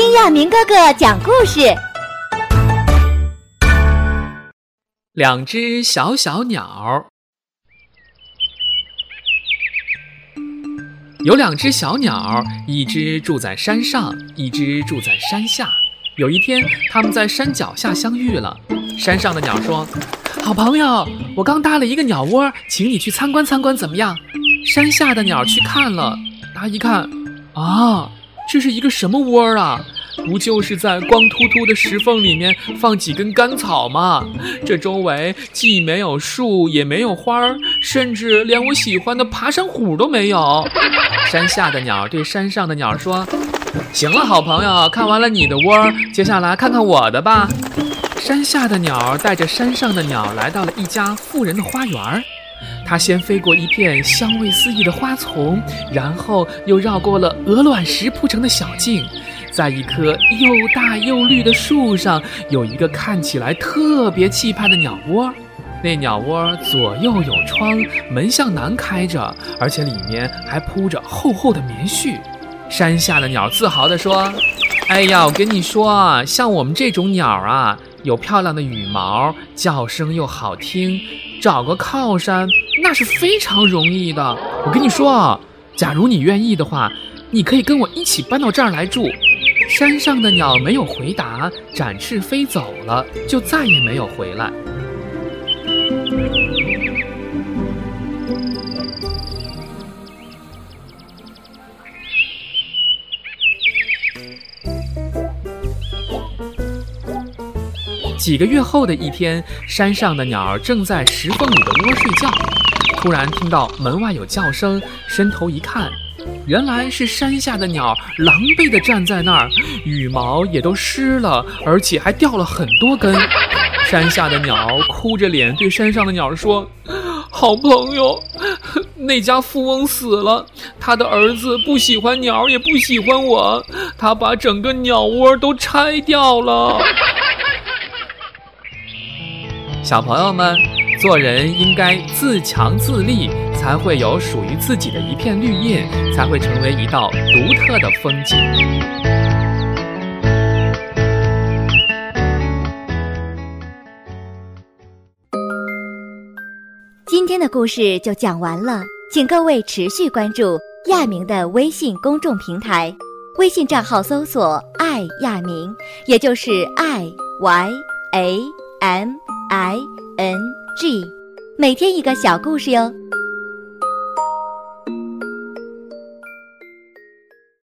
听亚明哥哥讲故事。两只小小鸟，有两只小鸟，一只住在山上，一只住在山下。有一天，他们在山脚下相遇了。山上的鸟说：“好朋友，我刚搭了一个鸟窝，请你去参观参观，怎么样？”山下的鸟去看了，他一看，啊，这是一个什么窝啊？不就是在光秃秃的石缝里面放几根干草吗？这周围既没有树，也没有花儿，甚至连我喜欢的爬山虎都没有。山下的鸟对山上的鸟说：“行了，好朋友，看完了你的窝，接下来看看我的吧。”山下的鸟带着山上的鸟来到了一家富人的花园。它先飞过一片香味四溢的花丛，然后又绕过了鹅卵石铺成的小径，在一棵又大又绿的树上，有一个看起来特别气派的鸟窝。那鸟窝左右有窗，门向南开着，而且里面还铺着厚厚的棉絮。山下的鸟自豪地说：“哎呀，我跟你说，像我们这种鸟啊，有漂亮的羽毛，叫声又好听。”找个靠山那是非常容易的。我跟你说啊，假如你愿意的话，你可以跟我一起搬到这儿来住。山上的鸟没有回答，展翅飞走了，就再也没有回来。几个月后的一天，山上的鸟儿正在石缝里的窝睡觉，突然听到门外有叫声，伸头一看，原来是山下的鸟狼狈地站在那儿，羽毛也都湿了，而且还掉了很多根。山下的鸟哭着脸对山上的鸟说：“好朋友，那家富翁死了，他的儿子不喜欢鸟，也不喜欢我，他把整个鸟窝都拆掉了。”小朋友们，做人应该自强自立，才会有属于自己的一片绿荫，才会成为一道独特的风景。今天的故事就讲完了，请各位持续关注亚明的微信公众平台，微信账号搜索“爱亚明”，也就是 “i y a m”。I n g，每天一个小故事哟。